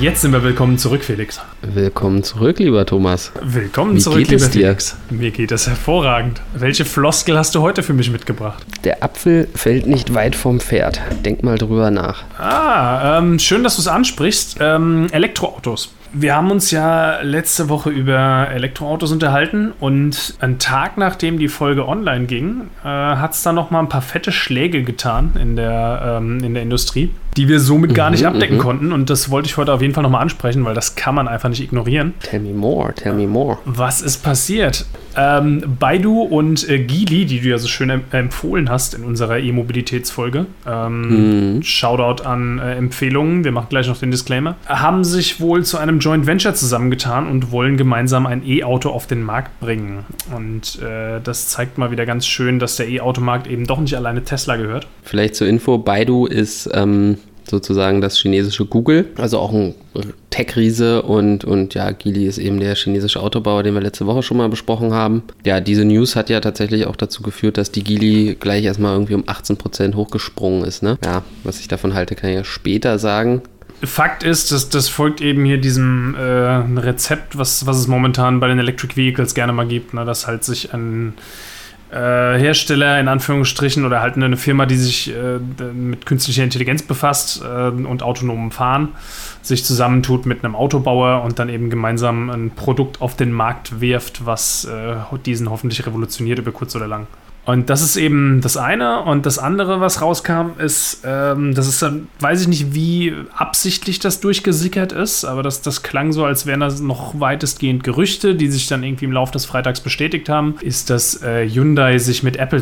Jetzt sind wir willkommen zurück, Felix. Willkommen zurück, lieber Thomas. Willkommen Wie zurück, geht lieber es dir? Felix. Mir geht es hervorragend. Welche Floskel hast du heute für mich mitgebracht? Der Apfel fällt nicht weit vom Pferd. Denk mal drüber nach. Ah, ähm, schön, dass du es ansprichst. Ähm, Elektroautos. Wir haben uns ja letzte Woche über Elektroautos unterhalten und einen Tag nachdem die Folge online ging, äh, hat es da noch mal ein paar fette Schläge getan in der, ähm, in der Industrie, die wir somit gar nicht Mhm, abdecken mhm. konnten. Und das wollte ich heute auf jeden Fall noch mal ansprechen, weil das kann man einfach nicht ignorieren. Tell me more, tell me more. Was ist passiert? Ähm, Baidu und äh, Geely, die du ja so schön em empfohlen hast in unserer E-Mobilitätsfolge, ähm, Mhm. Shoutout an äh, Empfehlungen, wir machen gleich noch den Disclaimer, haben sich wohl zu einem Joint Venture zusammengetan und wollen gemeinsam ein E-Auto auf den Markt bringen. Und äh, das zeigt mal wieder ganz schön, dass der E-Automarkt eben doch nicht alleine Tesla gehört. Vielleicht zur Info, Baidu ist ähm, sozusagen das chinesische Google, also auch ein Tech-Riese und, und ja, Geely ist eben der chinesische Autobauer, den wir letzte Woche schon mal besprochen haben. Ja, diese News hat ja tatsächlich auch dazu geführt, dass die Geely gleich erstmal irgendwie um 18% hochgesprungen ist, ne? Ja, was ich davon halte, kann ich ja später sagen. Fakt ist, dass das folgt eben hier diesem äh, Rezept, was, was es momentan bei den Electric Vehicles gerne mal gibt, ne? dass halt sich ein Hersteller in Anführungsstrichen oder halt eine Firma, die sich äh, mit künstlicher Intelligenz befasst äh, und autonomem Fahren, sich zusammentut mit einem Autobauer und dann eben gemeinsam ein Produkt auf den Markt wirft, was äh, diesen hoffentlich revolutioniert über kurz oder lang. Und das ist eben das eine. Und das andere, was rauskam, ist, ähm, das ist dann, weiß ich nicht, wie absichtlich das durchgesickert ist, aber das, das klang so, als wären das noch weitestgehend Gerüchte, die sich dann irgendwie im Laufe des Freitags bestätigt haben, ist, dass äh, Hyundai sich mit Apple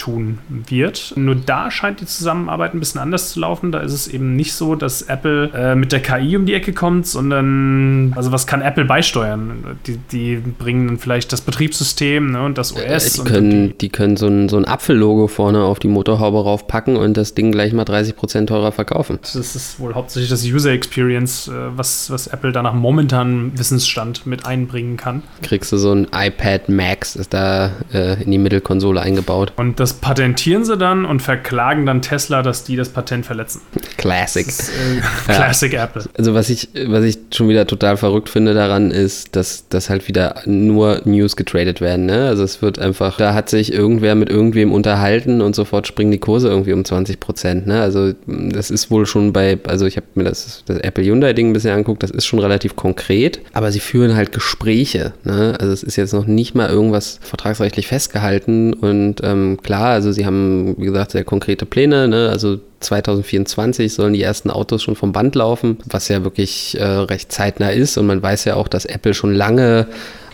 zusammentun wird. Nur da scheint die Zusammenarbeit ein bisschen anders zu laufen. Da ist es eben nicht so, dass Apple äh, mit der KI um die Ecke kommt, sondern, also was kann Apple beisteuern? Die, die bringen dann vielleicht das Betriebssystem ne, und das OS. Äh, die können, die können so ein, so ein Apfellogo vorne auf die Motorhaube raufpacken und das Ding gleich mal 30% teurer verkaufen. Das ist wohl hauptsächlich das User Experience, äh, was, was Apple da nach momentanem Wissensstand mit einbringen kann. Kriegst du so ein iPad Max, ist da äh, in die Mittelkonsole eingebaut. Und das patentieren sie dann und verklagen dann Tesla, dass die das Patent verletzen. Classic. Das ist, äh, Classic Apple. Also was ich, was ich schon wieder total verrückt finde daran ist, dass, dass halt wieder nur News getradet werden. Ne? Also es wird einfach, da hat sich irgendwer mit irgendwem unterhalten und sofort springen die Kurse irgendwie um 20 Prozent. Ne? Also das ist wohl schon bei, also ich habe mir das, das Apple Hyundai Ding ein bisschen angeguckt, das ist schon relativ konkret, aber sie führen halt Gespräche. Ne? Also es ist jetzt noch nicht mal irgendwas vertragsrechtlich festgehalten und ähm, klar, also sie haben, wie gesagt, sehr konkrete Pläne, ne? also 2024 sollen die ersten Autos schon vom Band laufen, was ja wirklich äh, recht zeitnah ist. Und man weiß ja auch, dass Apple schon lange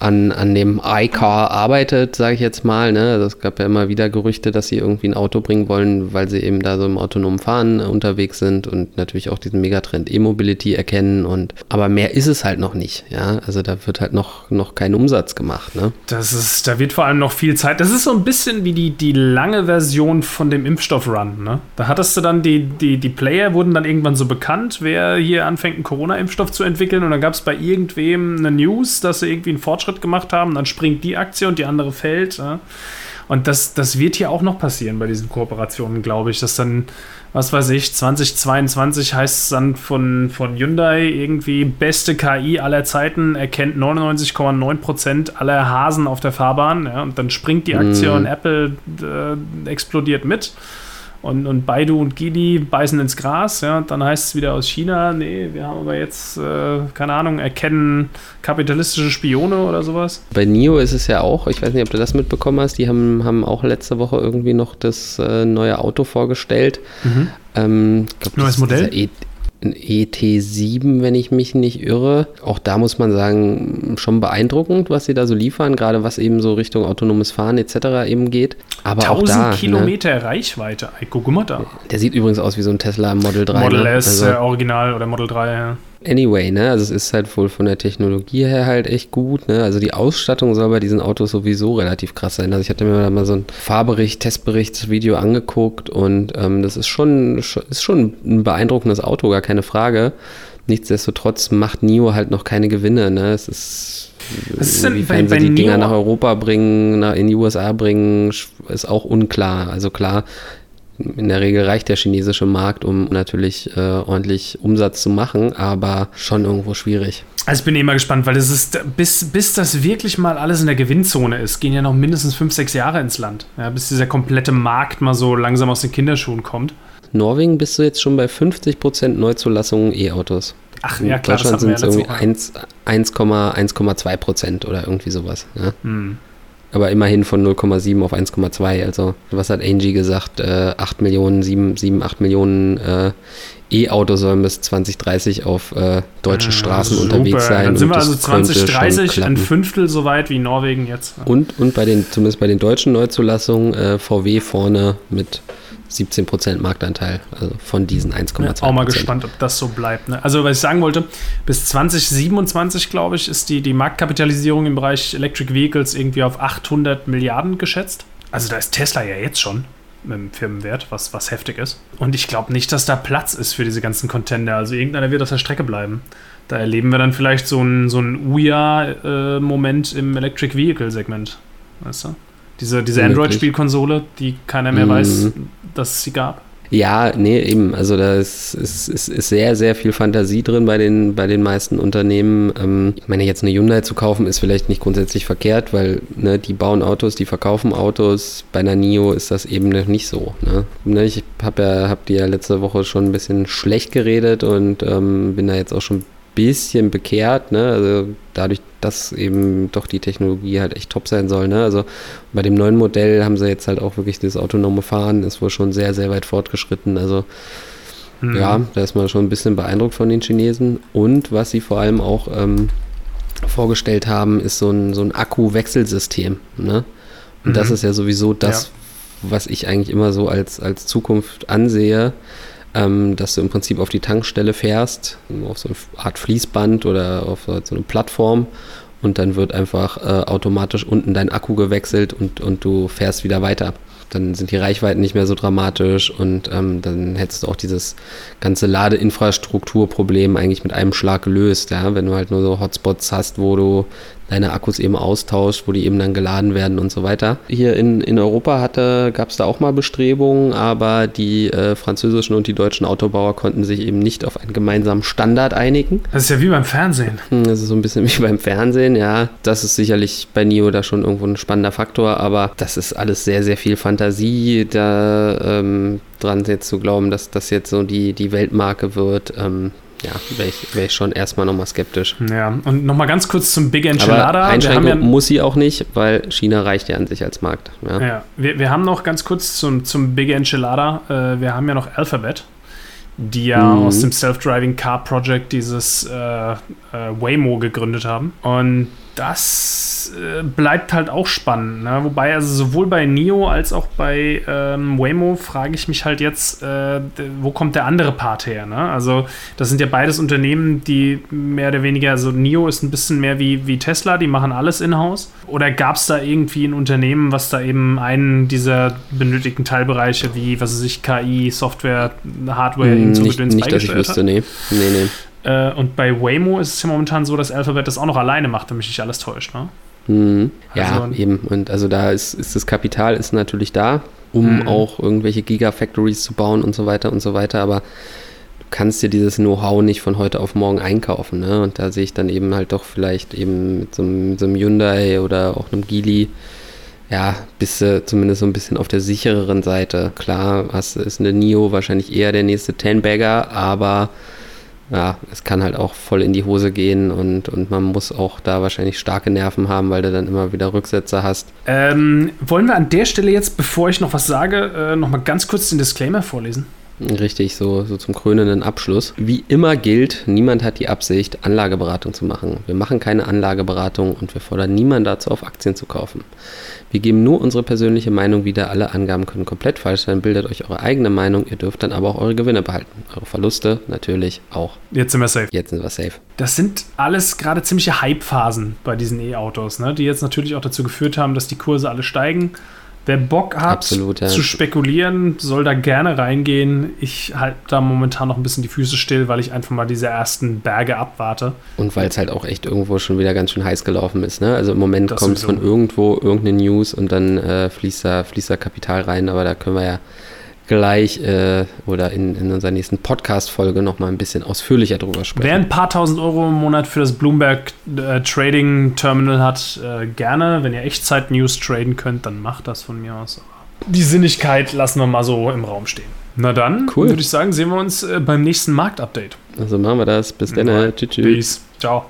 an, an dem iCar arbeitet, sage ich jetzt mal. Ne? Also es gab ja immer wieder Gerüchte, dass sie irgendwie ein Auto bringen wollen, weil sie eben da so im autonomen Fahren unterwegs sind und natürlich auch diesen Megatrend E-Mobility erkennen. Und aber mehr ist es halt noch nicht. Ja, also da wird halt noch, noch kein Umsatz gemacht. Ne? Das ist, da wird vor allem noch viel Zeit. Das ist so ein bisschen wie die, die lange Version von dem Impfstoff-Run. Ne? Da hattest du dann die, die, die Player wurden dann irgendwann so bekannt, wer hier anfängt, einen Corona-Impfstoff zu entwickeln. Und dann gab es bei irgendwem eine News, dass sie irgendwie einen Fortschritt gemacht haben. Dann springt die Aktie und die andere fällt. Ja? Und das, das wird hier auch noch passieren bei diesen Kooperationen, glaube ich, dass dann, was weiß ich, 2022 heißt es dann von, von Hyundai irgendwie beste KI aller Zeiten, erkennt 99,9% aller Hasen auf der Fahrbahn. Ja, und dann springt die Aktie Mhm. und Apple äh, explodiert mit. Und, und Baidu und Geely beißen ins Gras, ja, und dann heißt es wieder aus China, nee, wir haben aber jetzt, äh, keine Ahnung, erkennen kapitalistische Spione oder sowas. Bei NIO ist es ja auch, ich weiß nicht, ob du das mitbekommen hast, die haben, haben auch letzte Woche irgendwie noch das äh, neue Auto vorgestellt. Ähm, ich glaub, Neues Modell? Dieser E- ein ET7, wenn ich mich nicht irre. Auch da muss man sagen, schon beeindruckend, was sie da so liefern, gerade was eben so Richtung autonomes Fahren etc. eben geht. Aber auch 1000 da, ne, Kilometer Reichweite. Ey, guck mal da. der sieht übrigens aus wie so ein Tesla Model 3. Model ne? S, Also- äh, Original oder Model 3, ja. Anyway, ne, also es ist halt wohl von der Technologie her halt echt gut, ne, also die Ausstattung soll bei diesen Autos sowieso relativ krass sein. Also ich hatte mir da mal so ein Fahrbericht, Testberichtsvideo angeguckt und ähm, das ist schon, ist schon ein beeindruckendes Auto, gar keine Frage. Nichtsdestotrotz macht NIO halt noch keine Gewinne, ne, es ist Was ist denn inwiefern bei- sie bei die Dinger NIO? nach Europa bringen, nach, in die USA bringen, ist auch unklar. Also klar, in der Regel reicht der chinesische Markt, um natürlich äh, ordentlich Umsatz zu machen, aber schon irgendwo schwierig. Also ich bin immer gespannt, weil es ist, bis, bis das wirklich mal alles in der Gewinnzone ist, gehen ja noch mindestens fünf, sechs Jahre ins Land. Ja, bis dieser komplette Markt mal so langsam aus den Kinderschuhen kommt. Norwegen bist du jetzt schon bei 50% Neuzulassungen E-Autos. Ach ja, klar, Deutschland sind es irgendwie 1,2 Prozent oder irgendwie sowas. Ja? Hm. Aber immerhin von 0,7 auf 1,2. Also, was hat Angie gesagt? Äh, 8 Millionen, 7, 7 8 Millionen äh, E-Autos sollen bis 2030 auf äh, deutschen Straßen ja, unterwegs sein. Dann sind wir also 2030 ein Fünftel so weit wie Norwegen jetzt. Und, und bei den, zumindest bei den deutschen Neuzulassungen, äh, VW vorne mit 17% Marktanteil, also von diesen 1,2%. Ja, auch mal gespannt, ob das so bleibt. Ne? Also, was ich sagen wollte, bis 2027, glaube ich, ist die, die Marktkapitalisierung im Bereich Electric Vehicles irgendwie auf 800 Milliarden geschätzt. Also, da ist Tesla ja jetzt schon mit dem Firmenwert, was, was heftig ist. Und ich glaube nicht, dass da Platz ist für diese ganzen Contender. Also, irgendeiner wird auf der Strecke bleiben. Da erleben wir dann vielleicht so einen so Uja-Moment äh, im Electric Vehicle-Segment. Weißt du? Diese, diese Android-Spielkonsole, die keiner mehr mhm. weiß, dass es sie gab. Ja, nee, eben. Also da ist, ist, ist, sehr, sehr viel Fantasie drin bei den, bei den meisten Unternehmen. Ähm, ich meine, jetzt eine Hyundai zu kaufen, ist vielleicht nicht grundsätzlich verkehrt, weil ne, die bauen Autos, die verkaufen Autos. Bei einer NIO ist das eben noch nicht so. Ne? ne ich habe ja, hab die ja letzte Woche schon ein bisschen schlecht geredet und ähm, bin da jetzt auch schon bisschen bekehrt, ne? Also dadurch, dass eben doch die Technologie halt echt top sein soll, ne? Also bei dem neuen Modell haben sie jetzt halt auch wirklich das autonome Fahren, ist wohl schon sehr, sehr weit fortgeschritten. Also mhm. ja, da ist man schon ein bisschen beeindruckt von den Chinesen. Und was sie vor allem auch ähm, vorgestellt haben, ist so ein, so ein Akku-Wechselsystem, ne? Und mhm. das ist ja sowieso das, ja. was ich eigentlich immer so als, als Zukunft ansehe ähm, dass du im Prinzip auf die Tankstelle fährst, auf so eine Art Fließband oder auf so eine Plattform und dann wird einfach äh, automatisch unten dein Akku gewechselt und, und du fährst wieder weiter. Dann sind die Reichweiten nicht mehr so dramatisch und ähm, dann hättest du auch dieses ganze Ladeinfrastrukturproblem eigentlich mit einem Schlag gelöst. Ja? Wenn du halt nur so Hotspots hast, wo du deine Akkus eben austauscht, wo die eben dann geladen werden und so weiter. Hier in, in Europa gab es da auch mal Bestrebungen, aber die äh, französischen und die deutschen Autobauer konnten sich eben nicht auf einen gemeinsamen Standard einigen. Das ist ja wie beim Fernsehen. Hm, das ist so ein bisschen wie beim Fernsehen, ja. Das ist sicherlich bei NIO da schon irgendwo ein spannender Faktor, aber das ist alles sehr, sehr viel Fantasie. Da ähm, dran jetzt zu glauben, dass das jetzt so die, die Weltmarke wird. Ähm, ja, wäre ich, wär ich schon erstmal nochmal skeptisch. Ja, und nochmal ganz kurz zum Big Enchilada. Aber Einschränkung ja, muss sie auch nicht, weil China reicht ja an sich als Markt. Ja, ja wir, wir haben noch ganz kurz zum, zum Big Enchilada, äh, wir haben ja noch Alphabet, die ja mhm. aus dem Self-Driving Car Project dieses äh, äh, Waymo gegründet haben. Und das äh, bleibt halt auch spannend. Ne? Wobei, also sowohl bei NIO als auch bei ähm, Waymo frage ich mich halt jetzt, äh, wo kommt der andere Part her? Ne? Also, das sind ja beides Unternehmen, die mehr oder weniger, also NIO ist ein bisschen mehr wie, wie Tesla, die machen alles in-house. Oder gab es da irgendwie ein Unternehmen, was da eben einen dieser benötigten Teilbereiche wie, was weiß ich, KI, Software, Hardware, hm, so nicht, nicht, dass ich wüsste, nee. Nee, nee. Äh, und bei Waymo ist es ja momentan so, dass Alphabet das auch noch alleine macht, wenn mich nicht alles täuscht. Ne? Mhm. Ja, also, eben. Und also da ist, ist das Kapital ist natürlich da, um mhm. auch irgendwelche Gigafactories zu bauen und so weiter und so weiter. Aber du kannst dir dieses Know-how nicht von heute auf morgen einkaufen. Ne? Und da sehe ich dann eben halt doch vielleicht eben mit so einem, so einem Hyundai oder auch einem Geely ja, bist du zumindest so ein bisschen auf der sichereren Seite. Klar, hast, ist eine NIO wahrscheinlich eher der nächste Ten-Bagger, aber ja, es kann halt auch voll in die Hose gehen und, und man muss auch da wahrscheinlich starke Nerven haben, weil du dann immer wieder Rücksätze hast. Ähm, wollen wir an der Stelle jetzt, bevor ich noch was sage, äh, nochmal ganz kurz den Disclaimer vorlesen? Richtig, so, so zum krönenden Abschluss. Wie immer gilt, niemand hat die Absicht, Anlageberatung zu machen. Wir machen keine Anlageberatung und wir fordern niemanden dazu auf, Aktien zu kaufen. Wir geben nur unsere persönliche Meinung wieder. Alle Angaben können komplett falsch sein. Bildet euch eure eigene Meinung. Ihr dürft dann aber auch eure Gewinne behalten. Eure Verluste natürlich auch. Jetzt sind wir safe. Jetzt sind wir safe. Das sind alles gerade ziemliche Hype-Phasen bei diesen E-Autos, ne? die jetzt natürlich auch dazu geführt haben, dass die Kurse alle steigen. Wer Bock hat Absolut, ja. zu spekulieren, soll da gerne reingehen. Ich halte da momentan noch ein bisschen die Füße still, weil ich einfach mal diese ersten Berge abwarte. Und weil es halt auch echt irgendwo schon wieder ganz schön heiß gelaufen ist. Ne? Also im Moment kommt von irgendwo irgendeine News und dann äh, fließt, da, fließt da Kapital rein, aber da können wir ja gleich äh, oder in, in unserer nächsten Podcast-Folge nochmal ein bisschen ausführlicher drüber sprechen. Wer ein paar tausend Euro im Monat für das Bloomberg äh, Trading Terminal hat, äh, gerne. Wenn ihr Echtzeit-News traden könnt, dann macht das von mir aus. Die Sinnigkeit lassen wir mal so im Raum stehen. Na dann, Cool. würde ich sagen, sehen wir uns äh, beim nächsten Marktupdate. Also machen wir das. Bis dann. Tschüss. tschüss. Ciao.